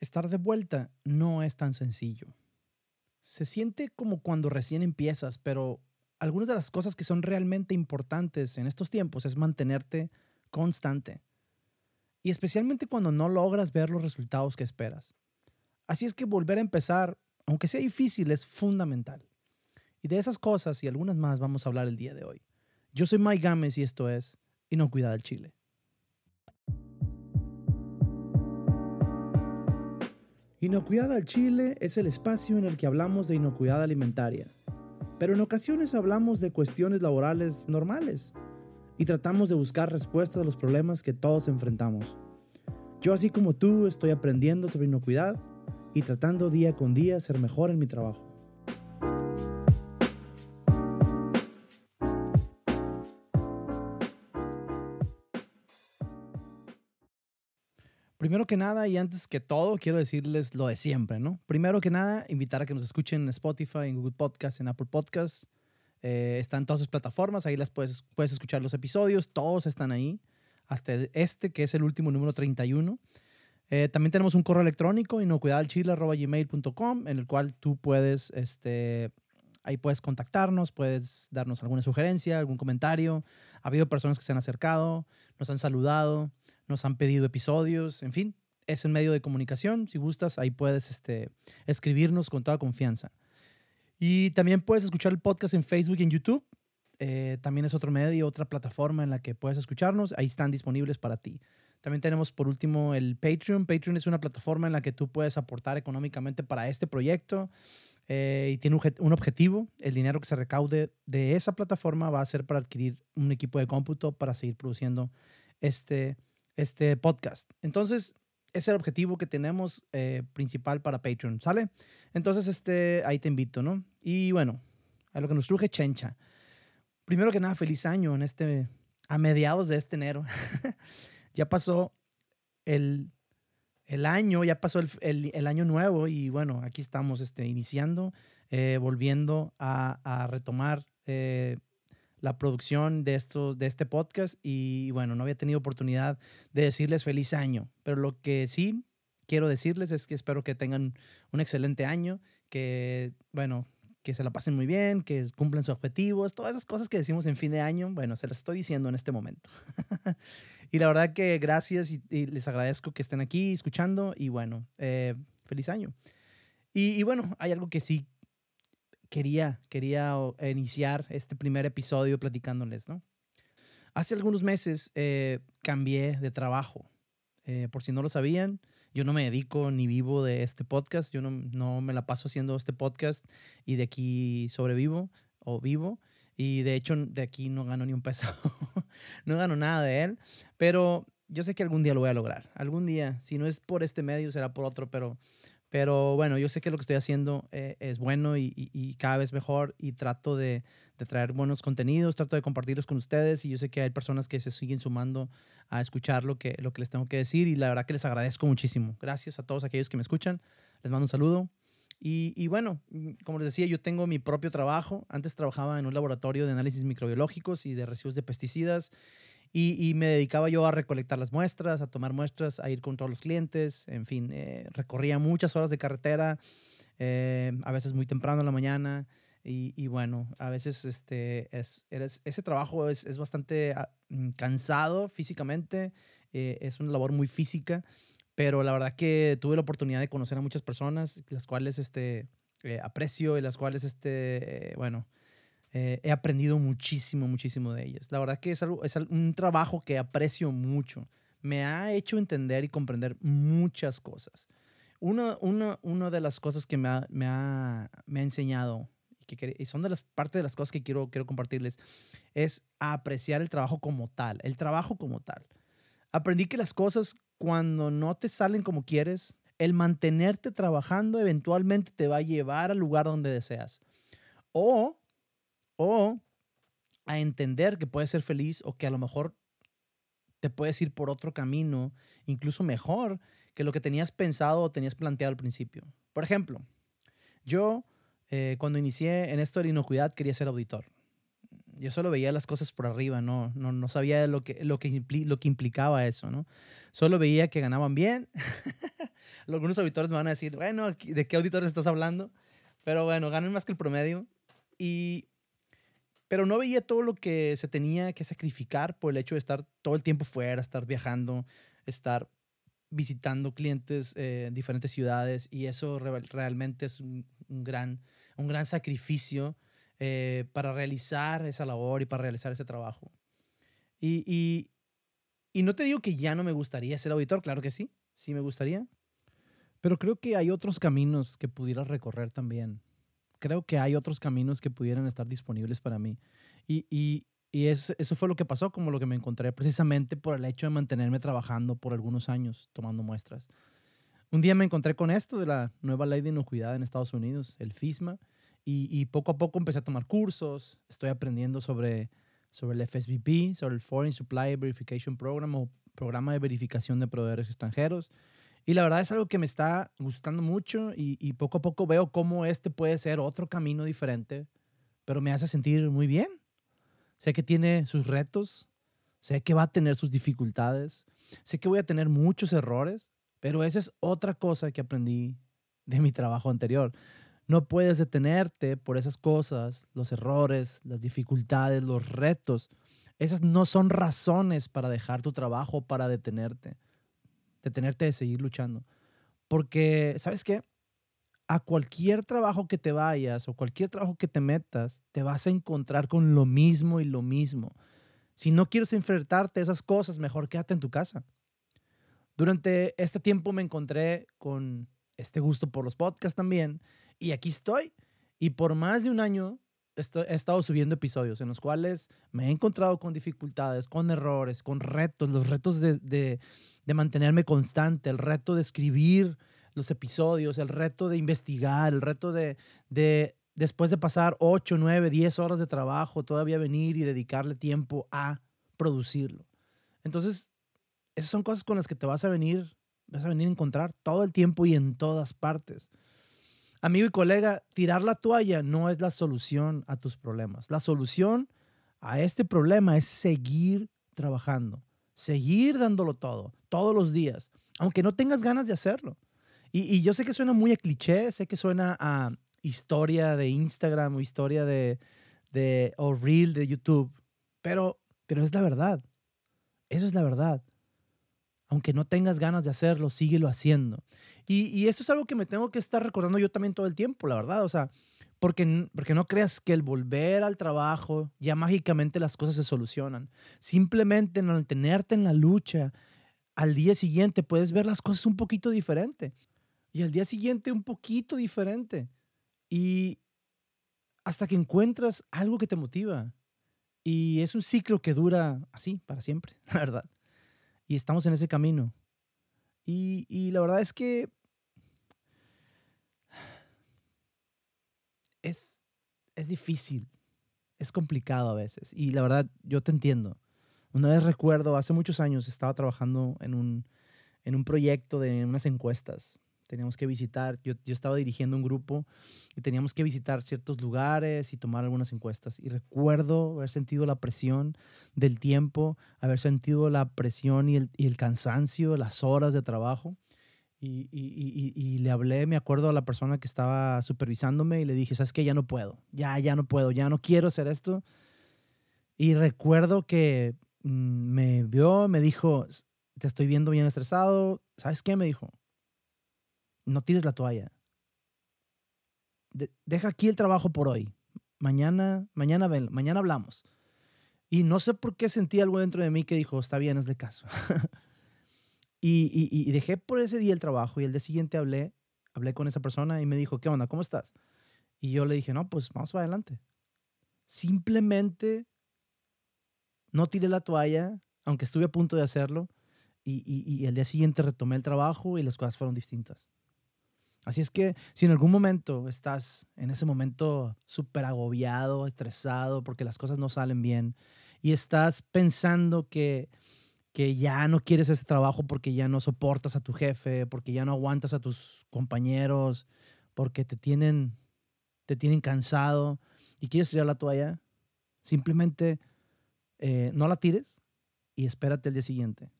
Estar de vuelta no es tan sencillo. Se siente como cuando recién empiezas, pero algunas de las cosas que son realmente importantes en estos tiempos es mantenerte constante. Y especialmente cuando no logras ver los resultados que esperas. Así es que volver a empezar, aunque sea difícil, es fundamental. Y de esas cosas y algunas más vamos a hablar el día de hoy. Yo soy Mike Gámez y esto es Inocuidad del Chile. Inocuidad al Chile es el espacio en el que hablamos de inocuidad alimentaria, pero en ocasiones hablamos de cuestiones laborales normales y tratamos de buscar respuestas a los problemas que todos enfrentamos. Yo así como tú estoy aprendiendo sobre inocuidad y tratando día con día ser mejor en mi trabajo. Primero que nada y antes que todo, quiero decirles lo de siempre, ¿no? Primero que nada, invitar a que nos escuchen en Spotify, en Google Podcast, en Apple Podcast. Eh, están todas las plataformas, ahí las puedes, puedes escuchar los episodios, todos están ahí, hasta este, que es el último número 31. Eh, también tenemos un correo electrónico, inocuidadalchile.gmail.com, en el cual tú puedes, este, ahí puedes contactarnos, puedes darnos alguna sugerencia, algún comentario. Ha habido personas que se han acercado, nos han saludado nos han pedido episodios, en fin, es un medio de comunicación. Si gustas, ahí puedes este, escribirnos con toda confianza. Y también puedes escuchar el podcast en Facebook y en YouTube. Eh, también es otro medio, otra plataforma en la que puedes escucharnos. Ahí están disponibles para ti. También tenemos por último el Patreon. Patreon es una plataforma en la que tú puedes aportar económicamente para este proyecto eh, y tiene un, un, objetivo. El dinero que se recaude de esa plataforma va a ser para adquirir un equipo de cómputo para seguir produciendo este este podcast. Entonces, ese es el objetivo que tenemos eh, principal para Patreon, ¿sale? Entonces, este, ahí te invito, ¿no? Y bueno, a lo que nos truje Chencha. Primero que nada, feliz año en este, a mediados de este enero. ya pasó el, el, año, ya pasó el, el, año nuevo y bueno, aquí estamos este, iniciando, eh, volviendo a, a retomar eh, la producción de, estos, de este podcast y bueno, no había tenido oportunidad de decirles feliz año, pero lo que sí quiero decirles es que espero que tengan un excelente año, que bueno, que se la pasen muy bien, que cumplan sus objetivos, todas esas cosas que decimos en fin de año, bueno, se las estoy diciendo en este momento. y la verdad que gracias y, les agradezco que estén aquí escuchando y bueno, eh, feliz año. Y, y bueno, hay algo que sí quería, quería iniciar este primer episodio platicándoles, ¿no? Hace algunos meses eh, cambié de trabajo. Eh, por si no lo sabían, yo no me dedico ni vivo de este podcast, yo no, no, me la paso haciendo este podcast y de aquí sobrevivo o vivo. Y de hecho de aquí no gano ni un peso, no gano nada de él, pero yo sé que algún día lo voy a lograr. Algún día, si no es por este medio, será por otro, pero pero bueno, yo sé que lo que estoy haciendo eh, es bueno y, cada vez mejor y trato de, traer buenos contenidos, trato de compartirlos con ustedes y yo sé que hay personas que se siguen sumando a escuchar lo que, lo que les tengo que decir y la verdad que les agradezco muchísimo. Gracias a todos aquellos que me escuchan. Les mando un saludo. Y, y bueno, mm, como les decía, yo tengo mi propio trabajo. Antes trabajaba en un laboratorio de análisis microbiológicos y de residuos de pesticidas y, me dedicaba yo a recolectar las muestras, a tomar muestras, a ir con todos los clientes, en fin, eh, recorría muchas horas de carretera, eh, a veces muy temprano en la mañana. Y, bueno, a veces este, es, ese trabajo es, es bastante ah, mm, cansado físicamente, eh, es una labor muy física, pero la verdad que tuve la oportunidad de conocer a muchas personas, las cuales este, aprecio y las cuales, este, bueno, eh, he aprendido muchísimo, muchísimo de ellas. La verdad que es, algo, es un trabajo que aprecio mucho. Me ha hecho entender y comprender muchas cosas. Una, una, una de las cosas que me ha, me ha, me ha enseñado y, que, son de las partes de las cosas que quiero, quiero compartirles es apreciar el trabajo como tal, el trabajo como tal. Aprendí que las cosas cuando no te salen como quieres, el mantenerte trabajando eventualmente te va a llevar al lugar donde deseas. O o a entender que puedes ser feliz o que a lo mejor te puedes ir por otro camino, incluso mejor que lo que tenías pensado o tenías planteado al principio. Por ejemplo, yo eh, cuando inicié en esto de la inocuidad quería ser auditor. yo solo veía las cosas por arriba, no, no, no sabía lo que, lo, que lo que implicaba eso, ¿no? Solo veía que ganaban bien. Algunos auditores me van a decir, bueno, ¿de qué auditores estás hablando? Pero bueno, ganan más que el promedio. Y, pero no veía todo lo que se tenía que sacrificar por el hecho de estar todo el tiempo fuera, estar viajando, estar visitando clientes eh, en diferentes ciudades y eso realmente es un, gran, un gran sacrificio eh, para realizar esa labor y para realizar ese trabajo. Y, y, y no te digo que ya no me gustaría ser auditor, claro que sí, sí me gustaría, pero creo que hay otros caminos que pudieras recorrer también. Creo que hay otros caminos que pudieran estar disponibles para mí. Y, y, y es, eso fue lo que pasó, como lo que me encontré, precisamente por el hecho de mantenerme trabajando por algunos años, tomando muestras. Un día me encontré con esto de la nueva ley de inocuidad en Estados Unidos, el FISMA, y, poco a poco empecé a tomar cursos, estoy aprendiendo sobre, sobre el FSBP, sobre el Foreign Supply Verification Program o programa de verificación de proveedores extranjeros. Y la verdad es algo que me está gustando mucho y, poco a poco veo cómo este puede ser otro camino diferente, pero me hace sentir muy bien Sé que tiene sus retos, sé que va a tener sus dificultades, sé que voy a tener muchos errores, pero esa es otra cosa que aprendí de mi trabajo anterior. No puedes detenerte por esas cosas, los errores, las dificultades, los retos. Esas no son razones para dejar tu trabajo, para detenerte, detenerte de seguir luchando. Porque, ¿sabes qué? a cualquier trabajo que te vayas o cualquier trabajo que te metas, te vas a encontrar con lo mismo y lo mismo. Si no quieres enfrentarte a esas cosas, mejor quédate en tu casa. Durante este tiempo me encontré con este gusto por los podcasts también y aquí estoy. Y por más de un año he estado subiendo episodios en los cuales me he encontrado con dificultades, con errores, con retos, los retos de, de mantenerme constante, el reto de escribir los episodios, el reto de investigar, el reto de, de después de pasar 8, 9, 10 horas de trabajo, todavía venir y dedicarle tiempo a producirlo. Entonces, esas son cosas con las que te vas a venir, vas a venir a encontrar todo el tiempo y en todas partes. Amigo y colega, tirar la toalla no es la solución a tus problemas. La solución a este problema es seguir trabajando, seguir dándolo todo, todos los días, aunque no tengas ganas de hacerlo. Y, yo sé que suena muy a cliché, sé que suena a historia de Instagram o historia de, de o reel de YouTube, pero, pero es la verdad. Eso es la verdad. Aunque no tengas ganas de hacerlo, síguelo haciendo. Y, y, esto es algo que me tengo que estar recordando yo también todo el tiempo, la verdad. O sea, porque, porque no creas que el volver al trabajo ya mágicamente las cosas se solucionan. Simplemente en mantenerte en la lucha, al día siguiente puedes ver las cosas un poquito diferente y al día siguiente un poquito diferente. Y hasta que encuentras algo que te motiva. Y es un ciclo que dura así, para siempre, la verdad. Y estamos en ese camino. Y, y la verdad es que es, es difícil, es complicado a veces. Y la verdad, yo te entiendo. Una vez recuerdo, hace muchos años estaba trabajando en un, en un proyecto de unas encuestas teníamos que visitar, yo, yo, estaba dirigiendo un grupo y teníamos que visitar ciertos lugares y tomar algunas encuestas. Y recuerdo haber sentido la presión del tiempo, haber sentido la presión y el, y el cansancio, las horas de trabajo. Y, y, y, le hablé, me acuerdo a la persona que estaba supervisándome y le dije, sabes que ya no puedo, ya, ya no puedo, ya no quiero hacer esto. Y recuerdo que mm, me vio, me dijo, te estoy viendo bien estresado, ¿sabes qué? Me dijo, no tires la toalla. deja aquí el trabajo por hoy. Mañana, mañana, mañana hablamos. Y no sé por qué sentí algo dentro de mí que dijo, está bien, hazle caso. y, y, dejé por ese día el trabajo y el día siguiente hablé, hablé con esa persona y me dijo, ¿qué onda? ¿Cómo estás? Y yo le dije, no, pues vamos para adelante. Simplemente no tiré la toalla, aunque estuve a punto de hacerlo, y, y, y, el día siguiente retomé el trabajo y las cosas fueron distintas. Así es que si en algún momento estás en ese momento súper agobiado, estresado, porque las cosas no salen bien, y estás pensando que, que ya no quieres ese trabajo porque ya no soportas a tu jefe, porque ya no aguantas a tus compañeros, porque te tienen, te tienen cansado y quieres tirar la toalla, Simplemente eh, no la tires y espérate el día siguiente.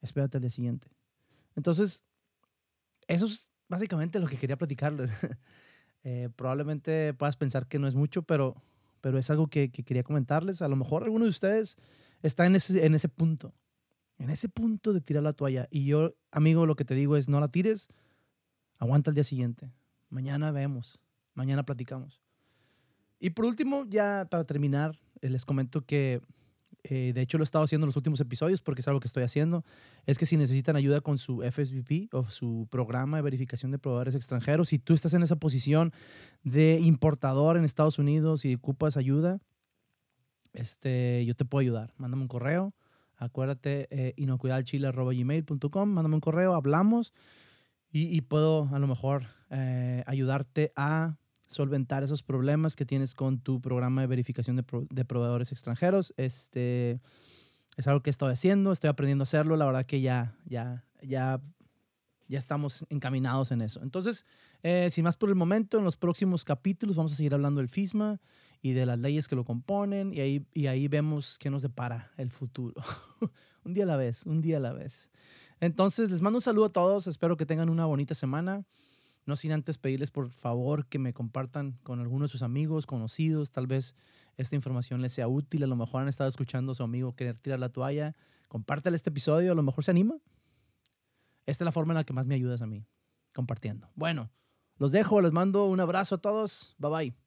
Espérate el día siguiente. Entonces, eso es básicamente lo que quería platicarles. Eh, probablemente puedas pensar que no es mucho, pero, pero es algo que, que, quería comentarles. A lo mejor alguno de ustedes está en ese, en ese punto, en ese punto de tirar la toalla. Y yo, amigo, lo que te digo es, no la tires, aguanta el día siguiente. Mañana vemos, mañana platicamos. Y por último, ya para terminar, eh, les comento que eh, de hecho lo he estado haciendo en los últimos episodios porque es algo que estoy haciendo, es que si necesitan ayuda con su FSVP o su programa de verificación de proveedores extranjeros, si tú estás en esa posición de importador en Estados Unidos y ocupas ayuda, este, yo te puedo ayudar. Mándame un correo, acuérdate, eh, inocuidadchile.gmail.com, mándame un correo, hablamos y, puedo a lo mejor eh, ayudarte a solventar esos problemas que tienes con tu programa de verificación de, proveedores extranjeros. Este, es algo que estoy haciendo, estoy aprendiendo a hacerlo. La verdad que ya, ya, ya, ya estamos encaminados en eso. Entonces, eh, sin más por el momento, en los próximos capítulos vamos a seguir hablando del FISMA y de las leyes que lo componen y ahí, y ahí vemos qué nos depara el futuro. un día a la vez, un día a la vez. Entonces, les mando un saludo a todos. Espero que tengan una bonita semana. No sin antes pedirles por favor que me compartan con algunos de sus amigos, conocidos. Tal vez esta información les sea útil. A lo mejor han estado escuchando a su amigo querer tirar la toalla. Compártale este episodio, a lo mejor se anima. Esta es la forma en la que más me ayudas a mí, compartiendo. Bueno, los dejo, les mando un abrazo a todos. Bye bye.